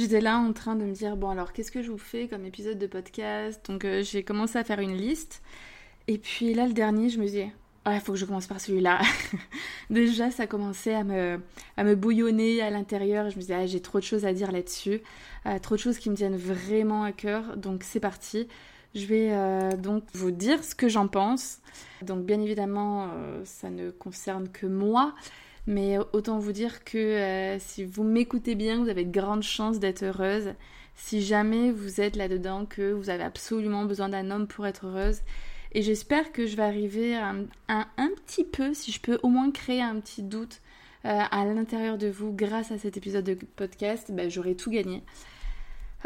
J'étais là en train de me dire, bon alors qu'est-ce que je vous fais comme épisode de podcast? Donc euh, j'ai commencé à faire une liste. Et puis là, le dernier, je me dis, il faut que je commence par celui-là. Déjà, ça commençait à me, à me bouillonner à l'intérieur. Je me disais, ah, j'ai trop de choses à dire là-dessus. Euh, trop de choses qui me tiennent vraiment à cœur. Donc c'est parti. Je vais euh, donc vous dire ce que j'en pense. Donc bien évidemment, ça ne concerne que moi. Mais autant vous dire que euh, si vous m'écoutez bien, vous avez de grandes chances d'être heureuse. Si jamais vous êtes là-dedans, que vous avez absolument besoin d'un homme pour être heureuse. Et j'espère que je vais arriver à, un petit peu, si je peux au moins créer un petit doute euh, à l'intérieur de vous grâce à cet épisode de podcast, ben, j'aurai tout gagné.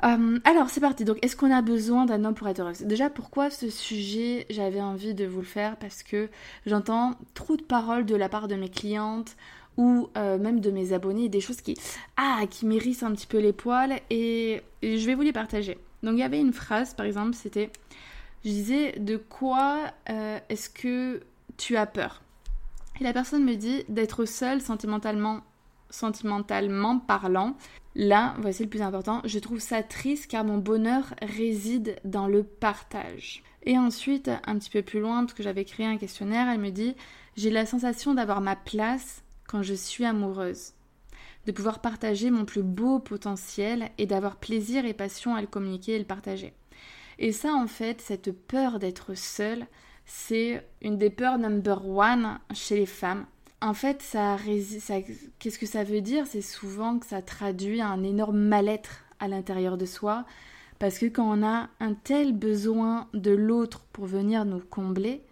Euh, alors c'est parti, donc est-ce qu'on a besoin d'un homme pour être heureuse Déjà pourquoi ce sujet j'avais envie de vous le faire Parce que j'entends trop de paroles de la part de mes clientes ou euh, même de mes abonnés, des choses qui, ah, qui m'hérissent un petit peu les poils et, je vais vous les partager. Donc il y avait une phrase par exemple, c'était, je disais, de quoi euh, est-ce que tu as peur? Et la personne me dit d'être seule sentimentalement sentimentalement parlant. Là, voici le plus important, je trouve ça triste car mon bonheur réside dans le partage. Et ensuite, un petit peu plus loin, parce que j'avais créé un questionnaire, elle me dit J'ai la sensation d'avoir ma place quand je suis amoureuse, de pouvoir partager mon plus beau potentiel et d'avoir plaisir et passion à le communiquer et le partager. Et ça, en fait, cette peur d'être seule, c'est une des peurs number one chez les femmes en fait, ça, qu'est-ce que ça veut dire? C'est souvent que ça traduit un énorme mal-être à l'intérieur de soi, parce que quand on a un tel besoin de l'autre pour venir nous combler,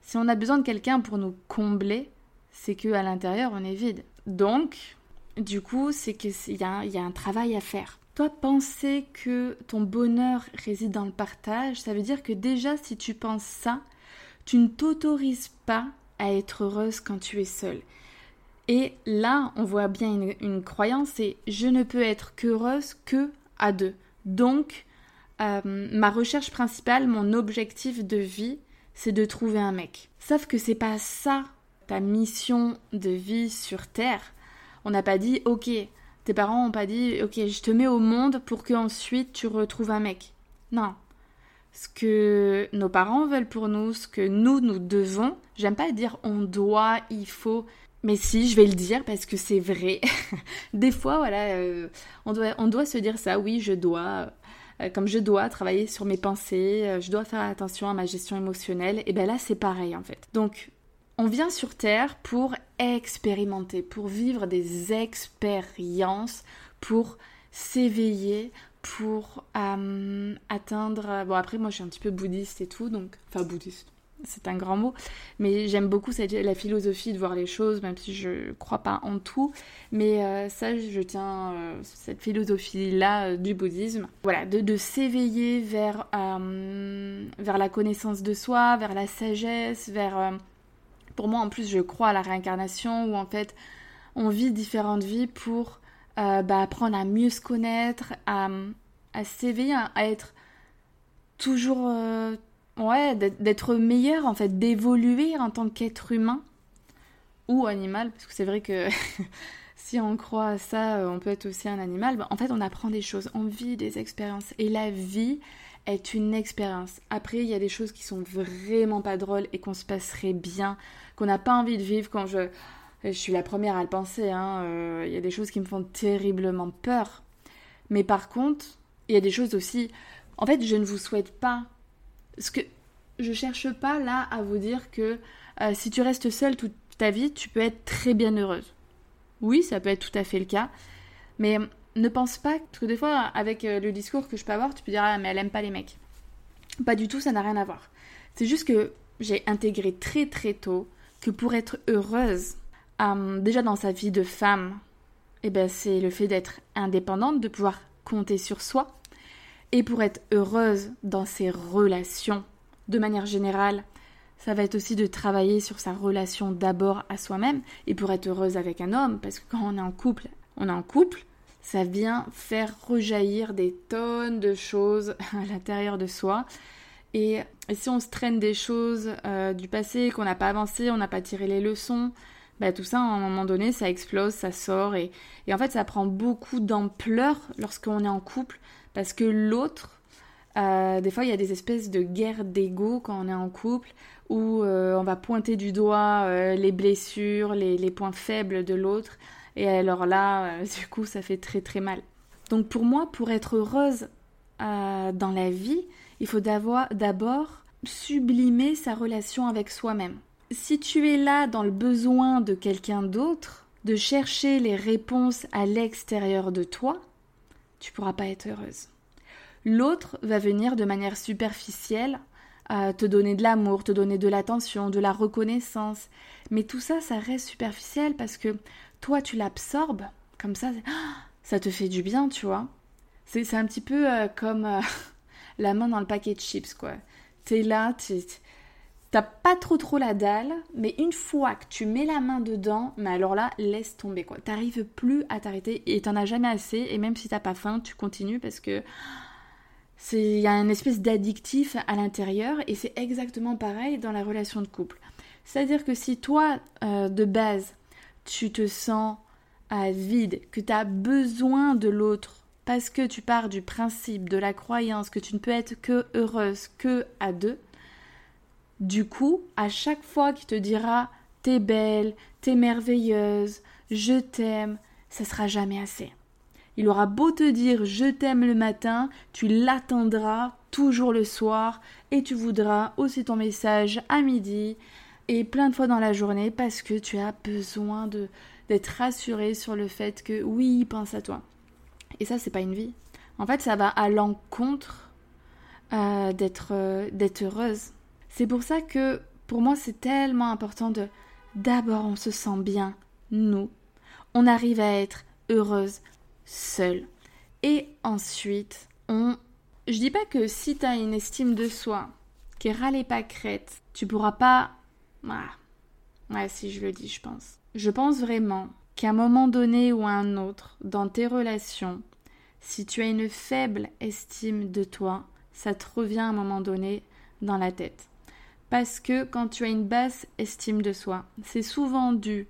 si on a besoin de quelqu'un pour nous combler, c'est que à l'intérieur on est vide. Donc, du coup, c'est qu'il y, a, y a un travail à faire. Toi, penser que ton bonheur réside dans le partage, ça veut dire que déjà, si tu penses ça, tu ne t'autorises pas à être heureuse quand tu es seule. Et là, on voit bien une, croyance, c'est je ne peux être qu'heureuse que à deux. Donc, euh, ma recherche principale, mon objectif de vie, c'est de trouver un mec. Sauf que c'est pas ça ta mission de vie sur Terre. On n'a pas dit, ok, tes parents n'ont pas dit, ok, je te mets au monde pour que ensuite tu retrouves un mec. Non, ce que nos parents veulent pour nous, ce que nous, nous devons. J'aime pas dire on doit, il faut. Mais si, je vais le dire parce que c'est vrai. Des fois, voilà, euh, on, doit, on doit se dire ça, oui, je dois, euh, comme je dois travailler sur mes pensées, euh, je dois faire attention à ma gestion émotionnelle. Et bien là, c'est pareil en fait. Donc, on vient sur Terre pour expérimenter, pour vivre des expériences, pour s'éveiller, pour euh, atteindre. Bon, après, moi, je suis un petit peu bouddhiste et tout, donc. Enfin, bouddhiste, c'est un grand mot. Mais j'aime beaucoup la philosophie de voir les choses, même si je crois pas en tout. Mais euh, ça, je tiens euh, cette philosophie-là du bouddhisme. Voilà, de, de s'éveiller vers, vers la connaissance de soi, vers la sagesse, vers. pour moi, en plus, je crois à la réincarnation, où en fait, on vit différentes vies pour euh, bah, apprendre à mieux se connaître, à, s'éveiller, à être toujours, euh, ouais, d'être meilleur en fait, d'évoluer en tant qu'être humain ou animal, parce que c'est vrai que si on croit à ça, euh, on peut être aussi un animal. Bah, en fait, on apprend des choses, on vit des expériences, et la vie est une expérience. Après, il y a des choses qui sont vraiment pas drôles et qu'on se passerait bien, qu'on n'a pas envie de vivre quand je je suis la première à le penser, hein, euh, il y a des choses qui me font terriblement peur. Mais par contre, il y a des choses aussi... En fait, je ne vous souhaite pas... Ce que je cherche pas là à vous dire que euh, si tu restes seule toute ta vie, tu peux être très bien heureuse. Oui, ça peut être tout à fait le cas. Mais ne pense pas... Parce que des fois, avec euh, le discours que je peux avoir, tu peux dire « Ah, mais elle aime pas les mecs. » Pas du tout, ça n'a rien à voir. C'est juste que j'ai intégré très très tôt que pour être heureuse, déjà dans sa vie de femme, eh ben, c'est le fait d'être indépendante, de pouvoir compter sur soi. Et pour être heureuse dans ses relations, de manière générale, ça va être aussi de travailler sur sa relation d'abord à soi-même et pour être heureuse avec un homme, parce que quand on est en couple, on est en couple, ça vient faire rejaillir des tonnes de choses à l'intérieur de soi. Et, si on se traîne des choses euh, du passé, qu'on n'a pas avancé, on n'a pas tiré les leçons, bah, tout ça, à un moment donné, ça explose, ça sort. Et, en fait, ça prend beaucoup d'ampleur lorsqu'on est en couple, parce que l'autre, euh, des fois, il y a des espèces de guerres d'ego quand on est en couple, où euh, on va pointer du doigt euh, les blessures, les, points faibles de l'autre. Et alors là, du coup, ça fait très très mal. Donc pour moi, pour être heureuse dans la vie, il faut d'abord sublimer sa relation avec soi-même. Si tu es là dans le besoin de quelqu'un d'autre, de chercher les réponses à l'extérieur de toi, tu pourras pas être heureuse. L'autre va venir de manière superficielle à te donner de l'amour, te donner de l'attention, de la reconnaissance. Mais tout ça, ça reste superficiel parce que toi, tu l'absorbes comme ça. Ça te fait du bien, tu vois. C'est un petit peu euh, comme euh, la main dans le paquet de chips, quoi. T'es là, t'as pas trop trop la dalle, mais une fois que tu mets la main dedans, mais alors là, laisse tomber, quoi. T'arrives plus à t'arrêter et t'en as jamais assez. Et même si t'as pas faim, tu continues parce que il y a une espèce d'addictif à l'intérieur et c'est exactement pareil dans la relation de couple. C'est-à-dire que si toi, euh, de base, tu te sens à vide, que tu as besoin de l'autre, parce que tu pars du principe, de la croyance que tu ne peux être que heureuse que à deux, du coup, à chaque fois qu'il te dira t'es belle, t'es merveilleuse, je t'aime, ça sera jamais assez. Il aura beau te dire je t'aime le matin, tu l'attendras toujours le soir et tu voudras aussi ton message à midi et plein de fois dans la journée parce que tu as besoin de d'être rassuré sur le fait que oui, il pense à toi. Et ça, c'est pas une vie. En fait, ça va à l'encontre euh, d'être euh, d'être heureuse. C'est pour ça que pour moi, c'est tellement important de d'abord on se sent bien, nous. On arrive à être heureuse seul. Et ensuite, on. Je dis pas que si tu as une estime de soi qui râle pas crête, tu pourras pas. Ah. Ouais, si je le dis, je pense. Je pense vraiment qu'à un moment donné ou à un autre, dans tes relations, si tu as une faible estime de toi, ça te revient à un moment donné dans la tête. Parce que quand tu as une basse estime de soi, c'est souvent dû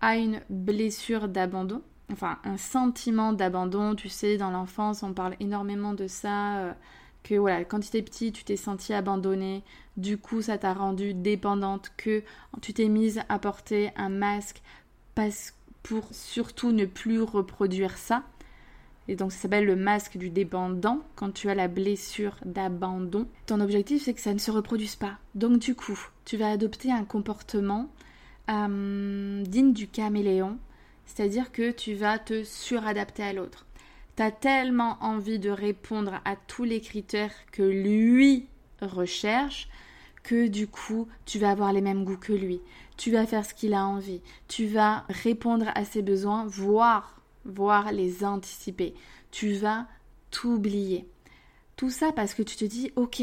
à une blessure d'abandon, enfin un sentiment d'abandon. Tu sais, dans l'enfance, on parle énormément de ça. Euh, que voilà, quand tu étais petit, tu t'es senti abandonné, du coup ça t'a rendu dépendante, que tu t'es mise à porter un masque pour surtout ne plus reproduire ça. Et donc ça s'appelle le masque du dépendant quand tu as la blessure d'abandon. Ton objectif c'est que ça ne se reproduise pas. Donc du coup, tu vas adopter un comportement euh, digne du caméléon c'est-à-dire que tu vas te suradapter à l'autre. Tu as tellement envie de répondre à tous les critères que lui recherche que du coup, tu vas avoir les mêmes goûts que lui. Tu vas faire ce qu'il a envie. Tu vas répondre à ses besoins, voire, voire les anticiper. Tu vas t'oublier. Tout ça parce que tu te dis, ok,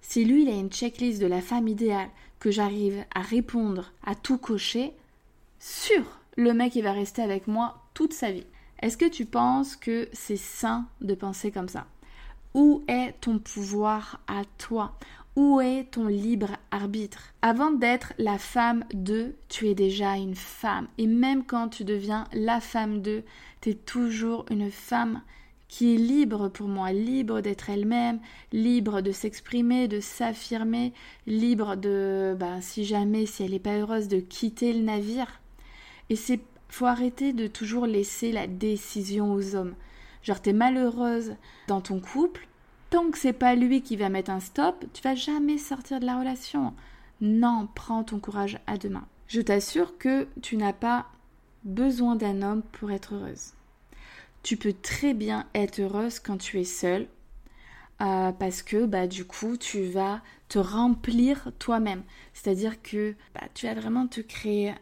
si lui, il a une checklist de la femme idéale, que j'arrive à répondre, à tout cocher, sûr le mec il va rester avec moi toute sa vie. Est-ce que tu penses que c'est sain de penser comme ça? Où est ton pouvoir à toi? Où est ton libre arbitre? Avant d'être la femme de, tu es déjà une femme. Et même quand tu deviens la femme de, tu es toujours une femme qui est libre pour moi, libre d'être elle-même, libre de s'exprimer, de s'affirmer, libre de, ben, si jamais, si elle n'est pas heureuse, de quitter le navire. Et c'est faut arrêter de toujours laisser la décision aux hommes. Genre t'es malheureuse dans ton couple, tant que c'est pas lui qui va mettre un stop, tu vas jamais sortir de la relation. Non, prends ton courage à deux mains. Je t'assure que tu n'as pas besoin d'un homme pour être heureuse. Tu peux très bien être heureuse quand tu es seule, euh, parce que bah du coup tu vas te remplir toi-même. C'est-à-dire que bah, tu vas vraiment te créer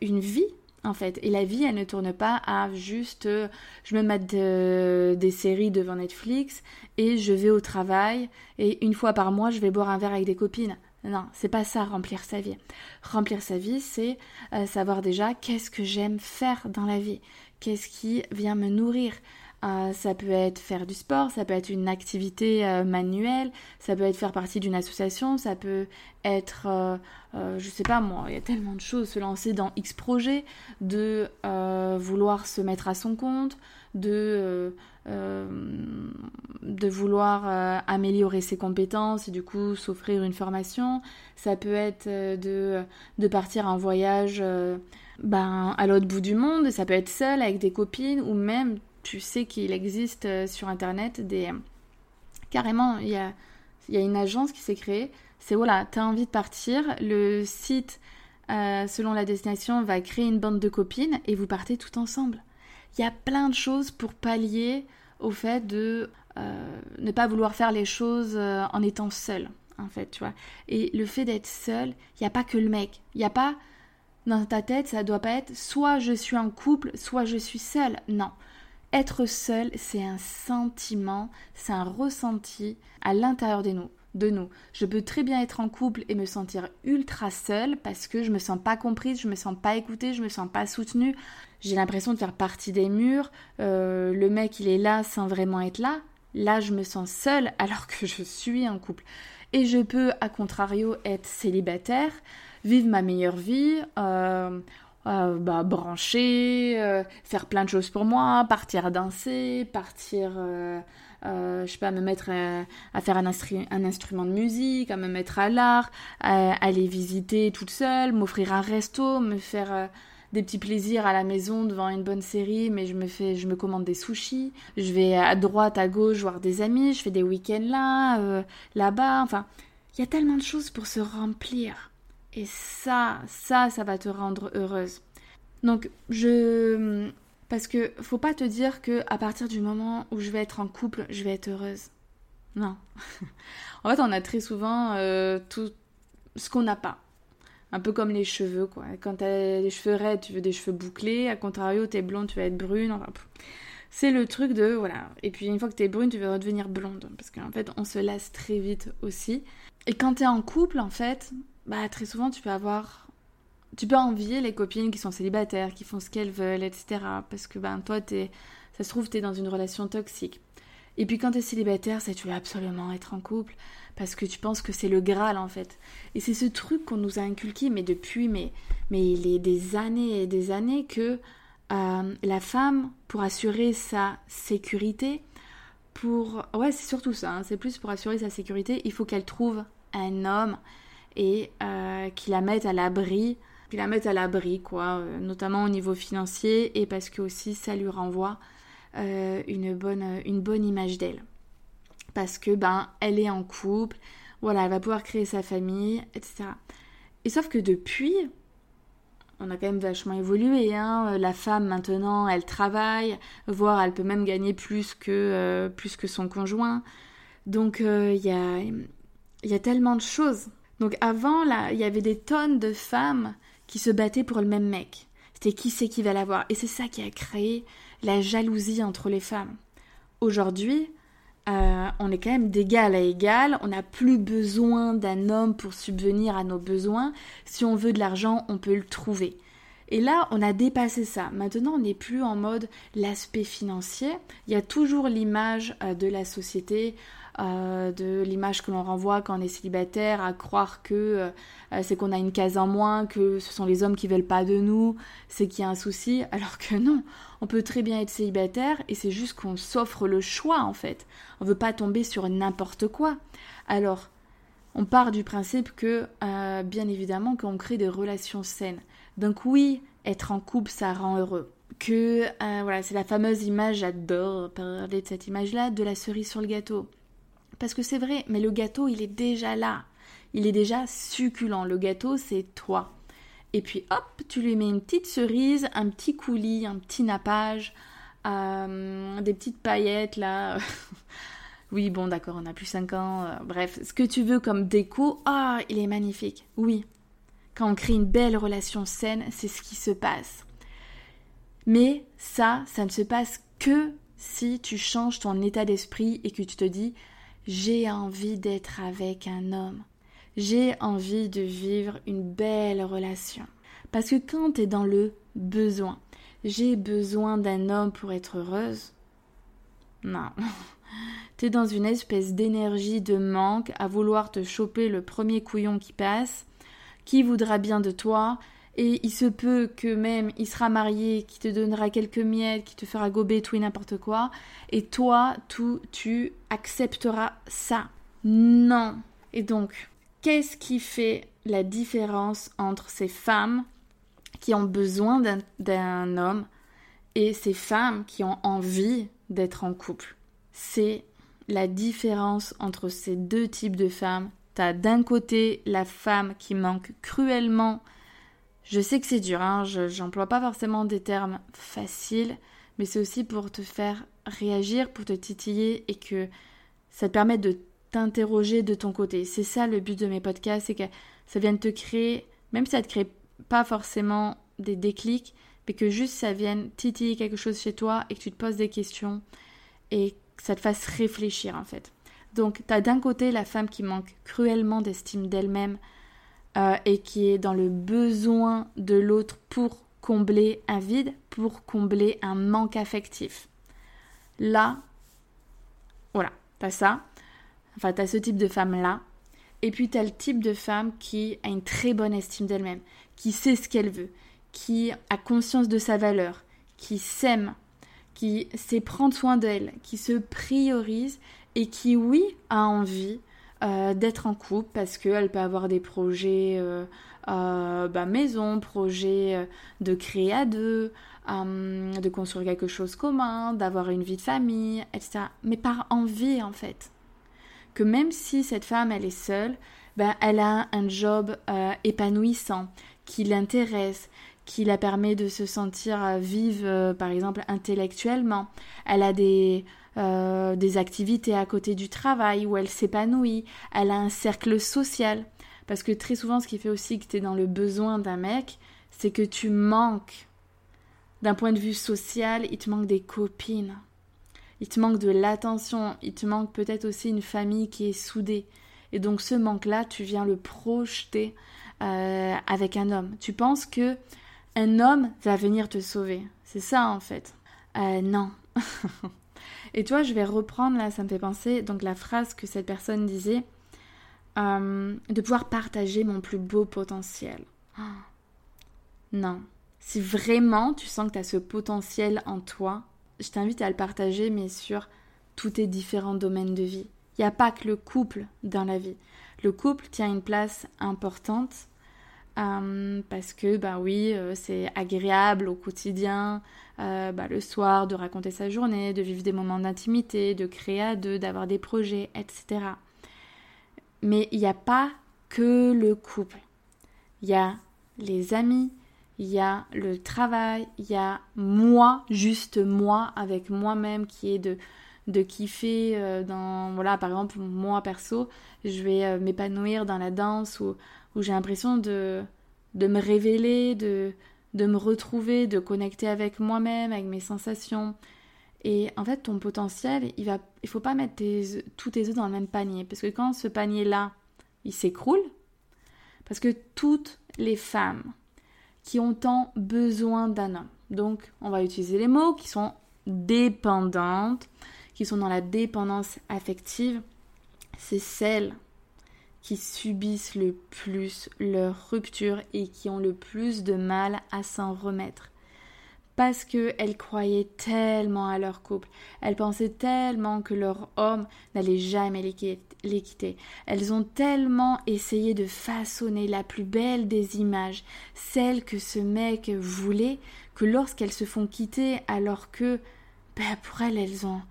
une vie en fait. Et la vie, elle ne tourne pas à juste je me mets des séries devant Netflix et je vais au travail et une fois par mois, je vais boire un verre avec des copines. Non, c'est pas ça remplir sa vie. Remplir sa vie, c'est savoir déjà qu'est-ce que j'aime faire dans la vie, qu'est-ce qui vient me nourrir, euh, ça peut être faire du sport, ça peut être une activité euh, manuelle, ça peut être faire partie d'une association, ça peut être, euh, je sais pas moi, il y a tellement de choses, se lancer dans X projet, de vouloir se mettre à son compte, de, de vouloir améliorer ses compétences et du coup s'offrir une formation, ça peut être de, de partir en voyage ben, à l'autre bout du monde, ça peut être seul avec des copines ou même tu sais qu'il existe euh, sur internet des. Carrément, il y a, y a une agence qui s'est créée. C'est voilà, tu as envie de partir, le site, euh, selon la destination, va créer une bande de copines et vous partez tout ensemble. Il y a plein de choses pour pallier au fait de euh, ne pas vouloir faire les choses en étant seul, en fait, tu vois. Et le fait d'être seul, il n'y a pas que le mec. Il n'y a pas dans ta tête, ça doit pas être soit je suis en couple, soit je suis seule. Non. Être seul, c'est un sentiment, c'est un ressenti à l'intérieur de nous. De nous. Je peux très bien être en couple et me sentir ultra seule parce que je me sens pas comprise, je me sens pas écoutée, je me sens pas soutenue. J'ai l'impression de faire partie des murs. Euh, le mec, il est là sans vraiment être là. Là, je me sens seule alors que je suis en couple. Et je peux, à contrario, être célibataire, vivre ma meilleure vie. Euh, euh, bah, brancher, euh, faire plein de choses pour moi, partir danser, partir, euh, je sais pas, me mettre à, faire un, instrument de musique, à me mettre à l'art, aller visiter toute seule, m'offrir un resto, me faire des petits plaisirs à la maison devant une bonne série, mais je me fais, je me commande des sushis, je vais à droite, à gauche voir des amis, je fais des week-ends là, là-bas, enfin, il y a tellement de choses pour se remplir. Et ça, ça, ça va te rendre heureuse. Donc, je. Parce que faut pas te dire que à partir du moment où je vais être en couple, je vais être heureuse. Non. en fait, on a très souvent euh, tout ce qu'on n'a pas. Un peu comme les cheveux, quoi. Quand t'as les cheveux raides, tu veux des cheveux bouclés. À contrario, t'es blonde, tu vas être brune. C'est le truc de voilà. Et puis une fois que t'es brune, tu veux redevenir blonde. Parce qu'en fait, on se lasse très vite aussi. Et quand t'es en couple, en fait, bah très souvent tu peux avoir tu peux envier les copines qui sont célibataires, qui font ce qu'elles veulent, etc. Parce que ben toi t'es ça se trouve t'es dans une relation toxique. Et puis quand t'es célibataire, c'est tu veux absolument être en couple parce que tu penses que c'est le Graal en fait. Et c'est ce truc qu'on nous a inculqué mais depuis mais mais il est des années et des années que euh, la femme pour assurer sa sécurité, pour ouais c'est surtout ça, hein, c'est plus pour assurer sa sécurité, il faut qu'elle trouve un homme et euh, qui la mettent à l'abri, qui la mettent à l'abri, quoi, euh, notamment au niveau financier et parce que aussi ça lui renvoie euh, une, bonne, une bonne image d'elle. Parce que ben elle est en couple, voilà, elle va pouvoir créer sa famille, etc. Et sauf que depuis, on a quand même vachement évolué. Hein. La femme maintenant, elle travaille, voire elle peut même gagner plus que, plus que son conjoint. Donc il y, a, y a tellement de choses donc avant, là, il y avait des tonnes de femmes qui se battaient pour le même mec. C'était qui c'est qui va l'avoir. Et c'est ça qui a créé la jalousie entre les femmes. Aujourd'hui, euh, on est quand même d'égal à égal. On n'a plus besoin d'un homme pour subvenir à nos besoins. Si on veut de l'argent, on peut le trouver. Et là, on a dépassé ça. Maintenant, on n'est plus en mode l'aspect financier. Il y a toujours l'image euh, de la société euh, de l'image que l'on renvoie quand on est célibataire, à croire que euh, c'est qu'on a une case en moins, que ce sont les hommes qui veulent pas de nous, c'est qu'il y a un souci, alors que non, on peut très bien être célibataire et c'est juste qu'on s'offre le choix en fait. On veut pas tomber sur n'importe quoi. Alors, on part du principe que, euh, bien évidemment, qu'on crée des relations saines. Donc oui, être en couple, ça rend heureux que voilà, c'est la fameuse image, j'adore parler de cette image-là, de la cerise sur le gâteau. Parce que c'est vrai, mais le gâteau, il est déjà là. Il est déjà succulent. Le gâteau, c'est toi. Et puis hop, tu lui mets une petite cerise, un petit coulis, un petit nappage, euh, des petites paillettes là. oui, bon, d'accord, on a plus 5 ans. Euh, bref, ce que tu veux comme déco, ah, il est magnifique. Oui. quand on crée une belle relation saine, c'est ce qui se passe. Mais ça, ça ne se passe que si tu changes ton état d'esprit et que tu te dis j'ai envie d'être avec un homme. J'ai envie de vivre une belle relation. Parce que quand tu es dans le besoin, j'ai besoin d'un homme pour être heureuse. Non. tu es dans une espèce d'énergie de manque à vouloir te choper le premier couillon qui passe, qui voudra bien de toi, et il se peut que même il sera marié, qui te donnera quelques miettes, qui te fera gober tout et n'importe quoi, et toi, tout, tu accepteras ça. Non. Et donc, qu'est-ce qui fait la différence entre ces femmes qui ont besoin d'un homme et ces femmes qui ont envie d'être en couple? C'est la différence entre ces deux types de femmes. T'as d'un côté la femme qui manque cruellement je sais que c'est dur, hein, je n'emploie pas forcément des termes faciles, mais c'est aussi pour te faire réagir, pour te titiller et que ça te permette de t'interroger de ton côté. C'est ça le but de mes podcasts, c'est que ça vienne te créer, même si ça te crée pas forcément des déclics, mais que juste ça vienne titiller quelque chose chez toi et que tu te poses des questions et que ça te fasse réfléchir en fait. Donc, tu as d'un côté la femme qui manque cruellement d'estime d'elle-même, euh, et qui est dans le besoin de l'autre pour combler un vide, pour combler un manque affectif. Là, voilà, t'as ça. Enfin, t'as ce type de femme-là. Et puis, t'as le type de femme qui a une très bonne estime d'elle-même, qui sait ce qu'elle veut, qui a conscience de sa valeur, qui s'aime, qui sait prendre soin d'elle, qui se priorise et qui, oui, a envie euh, d'être en couple parce qu'elle peut avoir des projets euh, euh, bah, maison, projets de créer à deux, de construire quelque chose commun, d'avoir une vie de famille, etc. Mais par envie en fait. Que même si cette femme elle est seule, ben, elle a un job épanouissant, qui l'intéresse, qui la permet de se sentir vive, par exemple, intellectuellement. Elle a des, euh, des activités à côté du travail où elle s'épanouit, elle a un cercle social. Parce que très souvent, ce qui fait aussi que tu es dans le besoin d'un mec, c'est que tu manques. D'un point de vue social, il te manque des copines. Il te manque de l'attention. Il te manque peut-être aussi une famille qui est soudée. Et donc ce manque-là, tu viens le projeter euh, avec un homme. Tu penses que un homme va venir te sauver. C'est ça en fait. Euh, non. Et toi, je vais reprendre là, ça me fait penser, donc la phrase que cette personne disait, euh, de pouvoir partager mon plus beau potentiel. non. Si vraiment tu sens que tu as ce potentiel en toi, je t'invite à le partager, mais sur tous tes différents domaines de vie. Il n'y a pas que le couple dans la vie. Le couple tient une place importante euh, parce que, bah oui, euh, c'est agréable au quotidien, euh, bah, le soir, de raconter sa journée, de vivre des moments d'intimité, de créer à deux, d'avoir des projets, etc. Mais il n'y a pas que le couple. Il y a les amis, il y a le travail, il y a moi, juste moi, avec moi-même, qui est de, de kiffer dans... Voilà, par exemple, moi perso, je vais m'épanouir dans la danse ou où j'ai l'impression de, de me révéler, de, de me retrouver, de connecter avec moi-même, avec mes sensations. Et en fait, ton potentiel, il va, il faut pas mettre tous tes œufs dans le même panier. Parce que quand ce panier-là, il s'écroule, parce que toutes les femmes qui ont tant besoin d'un homme, donc on va utiliser les mots qui sont dépendantes, qui sont dans la dépendance affective, c'est celles qui subissent le plus leur rupture et qui ont le plus de mal à s'en remettre. Parce qu'elles croyaient tellement à leur couple, elles pensaient tellement que leur homme n'allait jamais les quitter. Elles ont tellement essayé de façonner la plus belle des images, celle que ce mec voulait, que lorsqu'elles se font quitter alors que, ben pour elles, elles ont,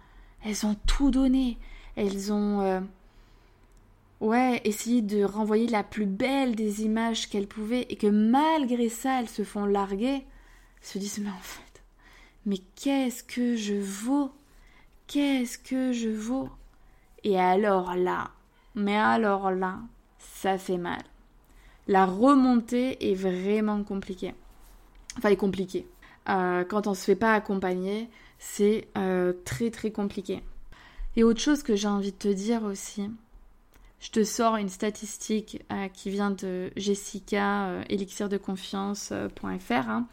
elles ont tout donné. Elles ont... Euh, ouais, essayer de renvoyer la plus belle des images qu'elles pouvaient et que malgré ça, elles se font larguer, se disent mais en fait, mais qu'est-ce que je vaux? Qu'est-ce que je vaux? Et alors là, mais alors là, ça fait mal. La remontée est vraiment compliquée. Enfin, est compliquée. Euh, quand on se fait pas accompagner, c'est euh, très très compliqué. Et autre chose que j'ai envie de te dire aussi, je te sors une statistique euh, qui vient de Jessica, euh, elixirdeconfiance.fr. Hein.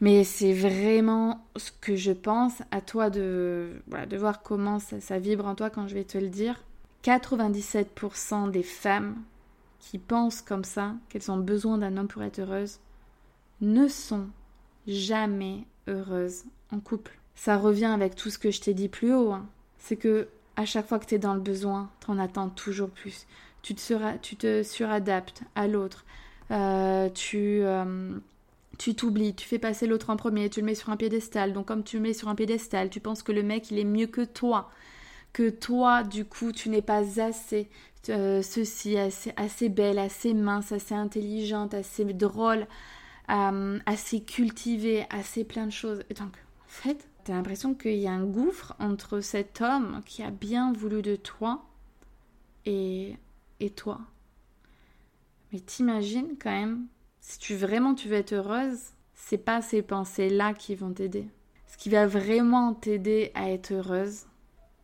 Mais c'est vraiment ce que je pense. À toi de, voir comment ça, ça vibre en toi quand je vais te le dire. 97% des femmes qui pensent comme ça, qu'elles ont besoin d'un homme pour être heureuses, ne sont jamais heureuses en couple. Ça revient avec tout ce que je t'ai dit plus haut. Hein. C'est que à chaque fois que tu es dans le besoin, tu en attends toujours plus. Tu te, te suradaptes à l'autre. Euh, tu euh, tu t'oublies, tu fais passer l'autre en premier, tu le mets sur un piédestal. Donc comme tu le mets sur un piédestal, tu penses que le mec il est mieux que toi, que toi du coup tu n'es pas assez euh, ceci, assez, assez belle, assez mince, assez intelligente, assez drôle, assez cultivée, assez plein de choses. Donc en fait, T'as l'impression qu'il y a un gouffre entre cet homme qui a bien voulu de toi et, toi. Mais t'imagines quand même, si tu vraiment tu veux être heureuse, c'est pas ces pensées-là qui vont t'aider. Ce qui va vraiment t'aider à être heureuse,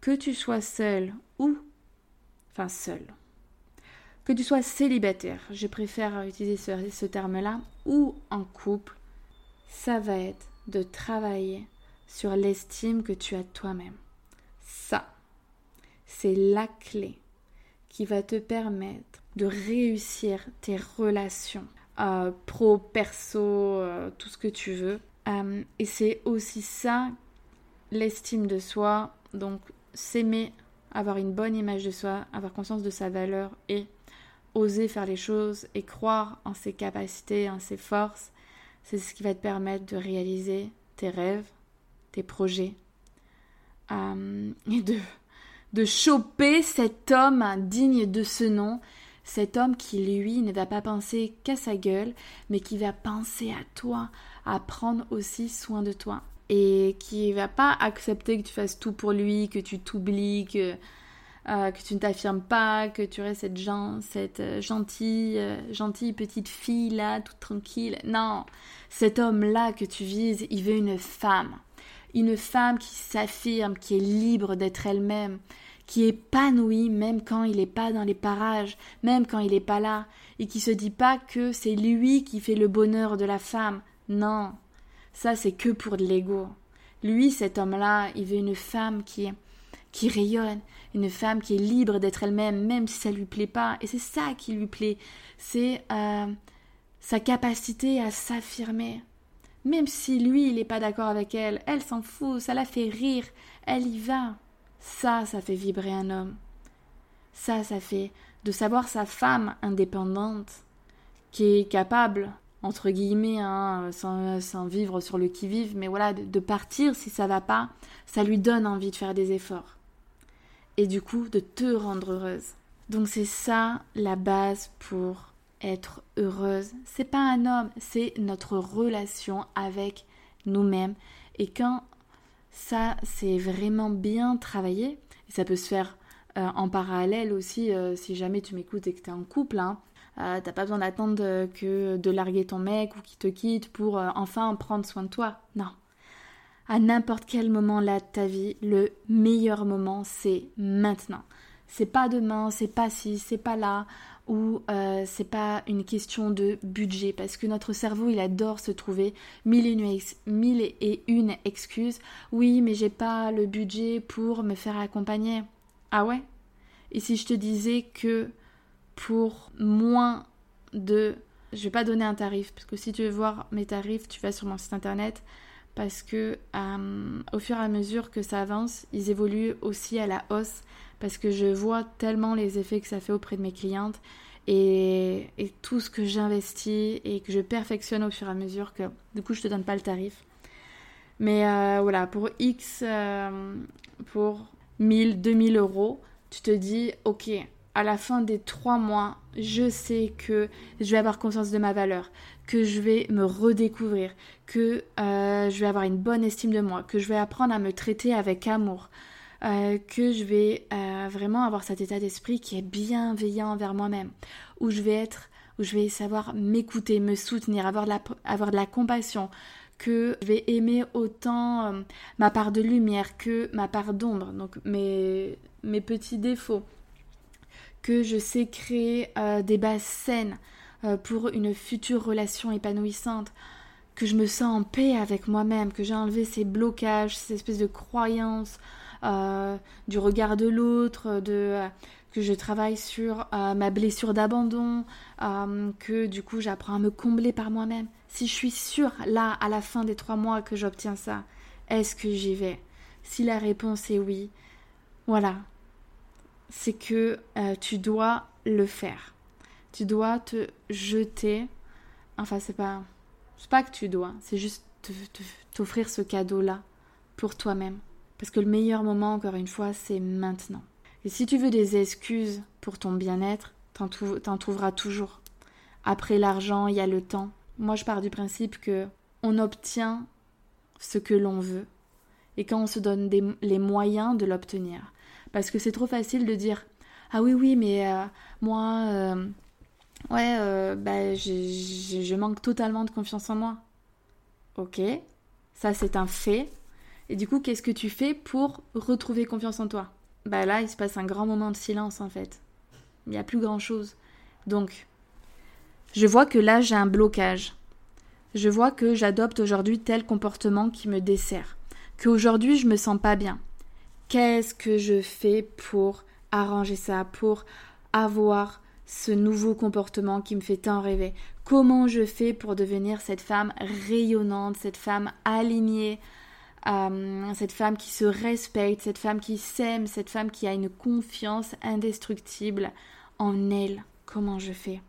que tu sois seule ou, enfin seule, que tu sois célibataire, je préfère utiliser ce, ce terme-là, ou en couple, ça va être de travailler sur l'estime que tu as de toi-même. Ça, c'est la clé qui va te permettre de réussir tes relations euh, pro, perso, euh, tout ce que tu veux. Euh, et c'est aussi ça, l'estime de soi, donc s'aimer, avoir une bonne image de soi, avoir conscience de sa valeur et oser faire les choses et croire en ses capacités, en ses forces. C'est ce qui va te permettre de réaliser tes rêves, tes projets, euh, et de, de choper cet homme digne de ce nom, cet homme qui, lui, ne va pas penser qu'à sa gueule, mais qui va penser à toi, à prendre aussi soin de toi. Et qui va pas accepter que tu fasses tout pour lui, que tu t'oublies, que, euh, que tu ne t'affirmes pas, que tu restes cette, cette euh, gentille, gentille petite fille là, toute tranquille. Non, cet homme-là que tu vises, il veut une femme une femme qui s'affirme, qui est libre d'être elle-même, qui est épanouie même quand il n'est pas dans les parages, même quand il n'est pas là, et qui se dit pas que c'est lui qui fait le bonheur de la femme. Non, ça c'est que pour de l'ego. Lui, cet homme-là, il veut une femme qui qui rayonne, une femme qui est libre d'être elle-même, même si ça lui plaît pas. Et c'est ça qui lui plaît, c'est euh, sa capacité à s'affirmer. Même si lui, il n'est pas d'accord avec elle, elle s'en fout, ça la fait rire, elle y va. Ça, ça fait vibrer un homme. Ça, ça fait de savoir sa femme indépendante, qui est capable, entre guillemets, hein, sans, vivre sur le qui-vive, mais voilà, de, de partir si ça va pas, ça lui donne envie de faire des efforts. Et du coup, de te rendre heureuse. Donc c'est ça la base pour être heureuse, c'est pas un homme, c'est notre relation avec nous-mêmes. Et quand ça, c'est vraiment bien travaillé, et ça peut se faire euh, en parallèle aussi, euh, si jamais tu m'écoutes et que tu es en couple, hein, euh, t'as pas besoin d'attendre que de larguer ton mec ou qu'il te quitte pour enfin prendre soin de toi. Non. À n'importe quel moment là de ta vie, le meilleur moment, c'est maintenant. C'est pas demain, c'est pas si, c'est pas là ou euh, c'est pas une question de budget parce que notre cerveau il adore se trouver mille et, une, mille et une excuses. Oui, mais j'ai pas le budget pour me faire accompagner. Ah ouais? Et si je te disais que pour moins de. Je vais pas donner un tarif parce que si tu veux voir mes tarifs, tu vas sur mon site internet parce que euh, au fur et à mesure que ça avance, ils évoluent aussi à la hausse parce que je vois tellement les effets que ça fait auprès de mes clientes et, tout ce que j'investis et que je perfectionne au fur et à mesure que du coup je te donne pas le tarif. Mais euh, voilà, pour X, euh, pour 1000, 2000 euros, tu te dis, ok, à la fin des trois mois, je sais que je vais avoir conscience de ma valeur, que je vais me redécouvrir, que euh, je vais avoir une bonne estime de moi, que je vais apprendre à me traiter avec amour, euh, que je vais euh, vraiment avoir cet état d'esprit qui est bienveillant envers moi-même, où je vais être, où je vais savoir m'écouter, me soutenir, avoir de la, avoir de la compassion, que je vais aimer autant ma part de lumière que ma part d'ombre, donc mes, mes petits défauts, que je sais créer des bases saines pour une future relation épanouissante, que je me sens en paix avec moi-même, que j'ai enlevé ces blocages, ces espèces de croyances du regard de l'autre, de que je travaille sur ma blessure d'abandon, que du coup j'apprends à me combler par moi-même. Si je suis sûre, là, à la fin des trois mois que j'obtiens ça, est-ce que j'y vais? Si la réponse est oui, voilà, c'est que euh, tu dois le faire. Tu dois te jeter. Enfin, c'est pas, c'est pas que tu dois, c'est juste t'offrir ce cadeau-là pour toi-même. Parce que le meilleur moment, encore une fois, c'est maintenant. Et si tu veux des excuses pour ton bien-être, t'en trouveras toujours. Après l'argent, il y a le temps. Moi, je pars du principe que on obtient ce que l'on veut et quand on se donne les moyens de l'obtenir. Parce que c'est trop facile de dire ah oui oui mais euh, moi euh, ouais euh, bah, je manque totalement de confiance en moi. Ok, ça c'est un fait. Et du coup, qu'est-ce que tu fais pour retrouver confiance en toi? Bah là, il se passe un grand moment de silence en fait. Il n'y a plus grand chose. Donc, je vois que là, j'ai un blocage. Je vois que j'adopte aujourd'hui tel comportement qui me dessert. Qu'aujourd'hui, je me sens pas bien. Qu'est-ce que je fais pour arranger ça, pour avoir ce nouveau comportement qui me fait tant rêver. Comment je fais pour devenir cette femme rayonnante, cette femme alignée, euh, cette femme qui se respecte, cette femme qui s'aime, cette femme qui a une confiance indestructible en elle. Comment je fais?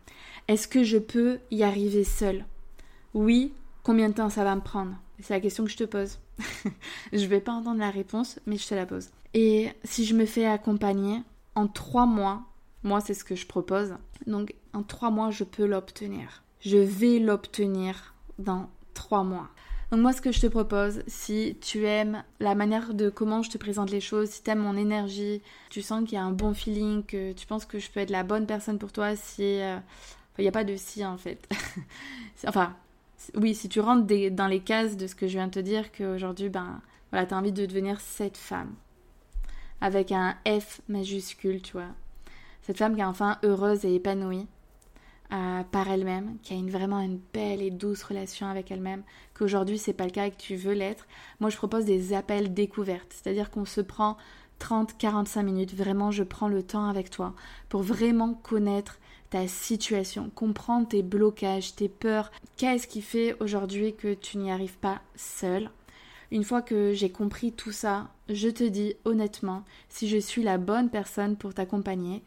Est-ce que je peux y arriver seule? Oui, combien de temps ça va me prendre? C'est la question que je te pose. je vais pas entendre la réponse, mais je te la pose. Et si je me fais accompagner, en trois mois, moi c'est ce que je propose, donc en trois mois je peux l'obtenir. Je vais l'obtenir dans trois mois. Donc moi, ce que je te propose, si tu aimes la manière de comment je te présente les choses, si tu aimes mon énergie, tu sens qu'il y a un bon feeling, que tu penses que je peux être la bonne personne pour toi, si euh, il n'y a pas de si en fait. enfin, oui, si tu rentres dans les cases de ce que je viens de te dire, qu'aujourd'hui, ben, voilà, tu as envie de devenir cette femme. Avec un F majuscule, tu vois. Cette femme qui est enfin heureuse et épanouie euh, par elle-même, qui a une, vraiment une belle et douce relation avec elle-même, qu'aujourd'hui c'est pas le cas et que tu veux l'être. Moi, je propose des appels découvertes, c'est-à-dire qu'on se prend 30-45 minutes, vraiment, je prends le temps avec toi pour vraiment connaître ta situation, comprendre tes blocages, tes peurs. Qu'est-ce qui fait aujourd'hui que tu n'y arrives pas seul Une fois que j'ai compris tout ça, je te dis honnêtement si je suis la bonne personne pour t'accompagner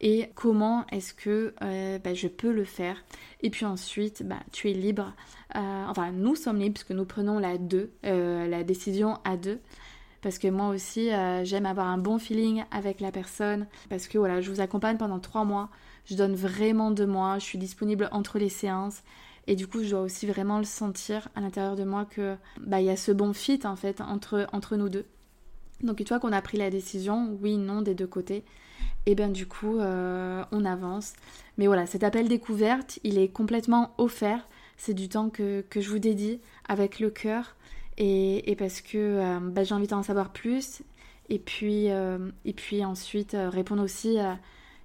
et comment est-ce que euh, bah, je peux le faire. Et puis ensuite, bah, tu es libre. Euh, enfin, nous sommes libres puisque nous prenons la deux, euh, la décision à deux parce que moi aussi j'aime avoir un bon feeling avec la personne parce que voilà je vous accompagne pendant trois mois je donne vraiment de moi, je suis disponible entre les séances. Et du coup, je dois aussi vraiment le sentir à l'intérieur de moi que bah il y a ce bon fit en fait entre, entre nous deux. Donc une fois qu'on a pris la décision, oui, non, des deux côtés, et bien du coup, euh, on avance. Mais voilà, cet appel découverte, il est complètement offert. C'est du temps que, je vous dédie avec le cœur et, parce que euh, bah, j'ai envie d'en savoir plus. Et puis, euh, et puis ensuite, répondre aussi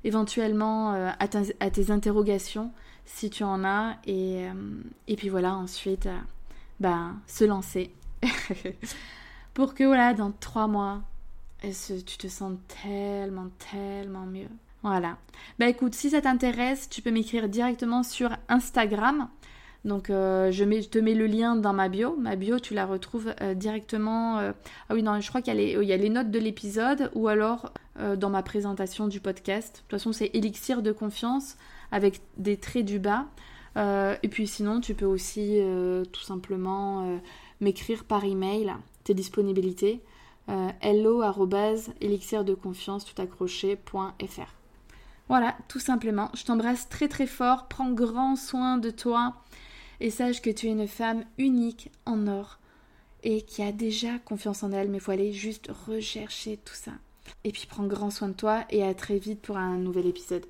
éventuellement à, tes interrogations si tu en as et, et puis voilà ensuite ben, se lancer pour que voilà dans trois mois tu te sens tellement tellement mieux voilà bah écoute si ça t'intéresse tu peux m'écrire directement sur Instagram donc je, mets, te mets le lien dans ma bio. Ma bio, tu la retrouves directement. ah oui, non, je crois qu'il y, y, a les notes de l'épisode ou alors euh, dans ma présentation du podcast. De toute façon, c'est Élixir de confiance avec des traits du bas. Euh, et puis sinon, tu peux aussi euh, tout simplement m'écrire par email tes disponibilités. hello élixir de confiance tout accroché.fr. Voilà, tout simplement. Je t'embrasse très très fort. Prends grand soin de toi et sache que tu es une femme unique en or et qui a déjà confiance en elle, mais il faut aller juste rechercher tout ça. Et puis prends grand soin de toi et à très vite pour un nouvel épisode.